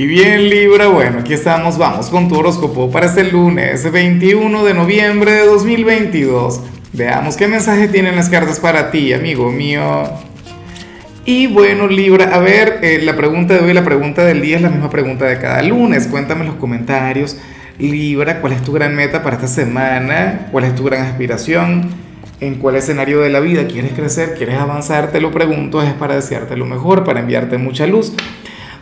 Y bien Libra, bueno, aquí estamos, vamos con tu horóscopo para este lunes 21 de noviembre de 2022. Veamos qué mensaje tienen las cartas para ti, amigo mío. Y bueno Libra, a ver, eh, la pregunta de hoy, la pregunta del día es la misma pregunta de cada lunes. Cuéntame en los comentarios, Libra, ¿cuál es tu gran meta para esta semana? ¿Cuál es tu gran aspiración? ¿En cuál escenario de la vida quieres crecer? ¿Quieres avanzar? Te lo pregunto, es para desearte lo mejor, para enviarte mucha luz.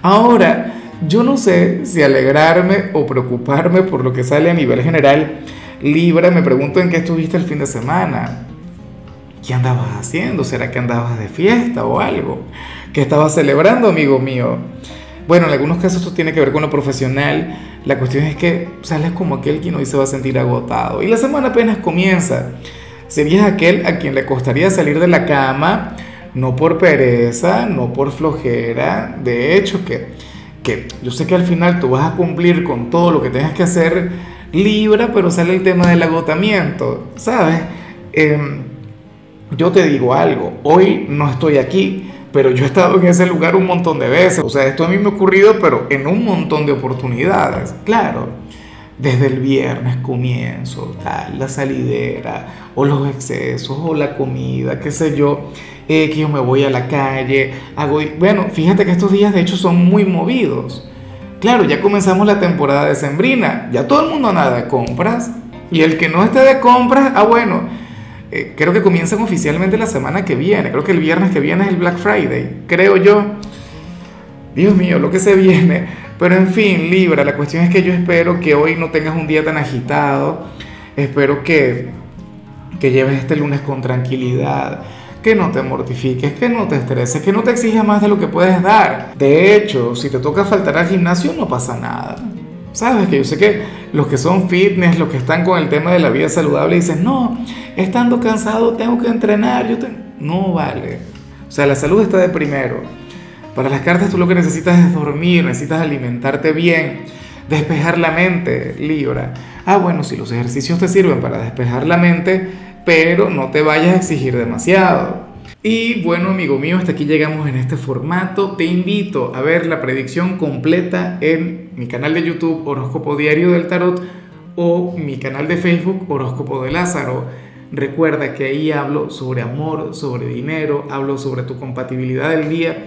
Ahora, yo no sé si alegrarme o preocuparme por lo que sale a nivel general. Libra, me pregunto en qué estuviste el fin de semana. ¿Qué andabas haciendo? ¿Será que andabas de fiesta o algo? ¿Qué estabas celebrando, amigo mío? Bueno, en algunos casos esto tiene que ver con lo profesional. La cuestión es que sales como aquel quien hoy se va a sentir agotado. Y la semana apenas comienza. Serías aquel a quien le costaría salir de la cama, no por pereza, no por flojera. De hecho, que yo sé que al final tú vas a cumplir con todo lo que tengas que hacer Libra, pero sale el tema del agotamiento, ¿sabes? Em, yo te digo algo, hoy no estoy aquí, pero yo he estado en ese lugar un montón de veces. O sea, esto a mí me ha ocurrido, pero en un montón de oportunidades, claro. Desde el viernes comienzo, tal, la salidera, o los excesos, o la comida, qué sé yo que yo me voy a la calle, hago... Bueno, fíjate que estos días de hecho son muy movidos. Claro, ya comenzamos la temporada de sembrina, ya todo el mundo anda de compras. Y el que no esté de compras, ah bueno, eh, creo que comienzan oficialmente la semana que viene, creo que el viernes que viene es el Black Friday, creo yo. Dios mío, lo que se viene. Pero en fin, Libra, la cuestión es que yo espero que hoy no tengas un día tan agitado. Espero que, que lleves este lunes con tranquilidad que no te mortifiques, que no te estreses, que no te exijas más de lo que puedes dar. De hecho, si te toca faltar al gimnasio, no pasa nada. Sabes que yo sé que los que son fitness, los que están con el tema de la vida saludable, dicen, no, estando cansado tengo que entrenar. Yo No vale. O sea, la salud está de primero. Para las cartas tú lo que necesitas es dormir, necesitas alimentarte bien, despejar la mente, Libra. Ah, bueno, si los ejercicios te sirven para despejar la mente, pero no te vayas a exigir demasiado. Y bueno, amigo mío, hasta aquí llegamos en este formato. Te invito a ver la predicción completa en mi canal de YouTube Horóscopo Diario del Tarot o mi canal de Facebook Horóscopo de Lázaro. Recuerda que ahí hablo sobre amor, sobre dinero, hablo sobre tu compatibilidad del día.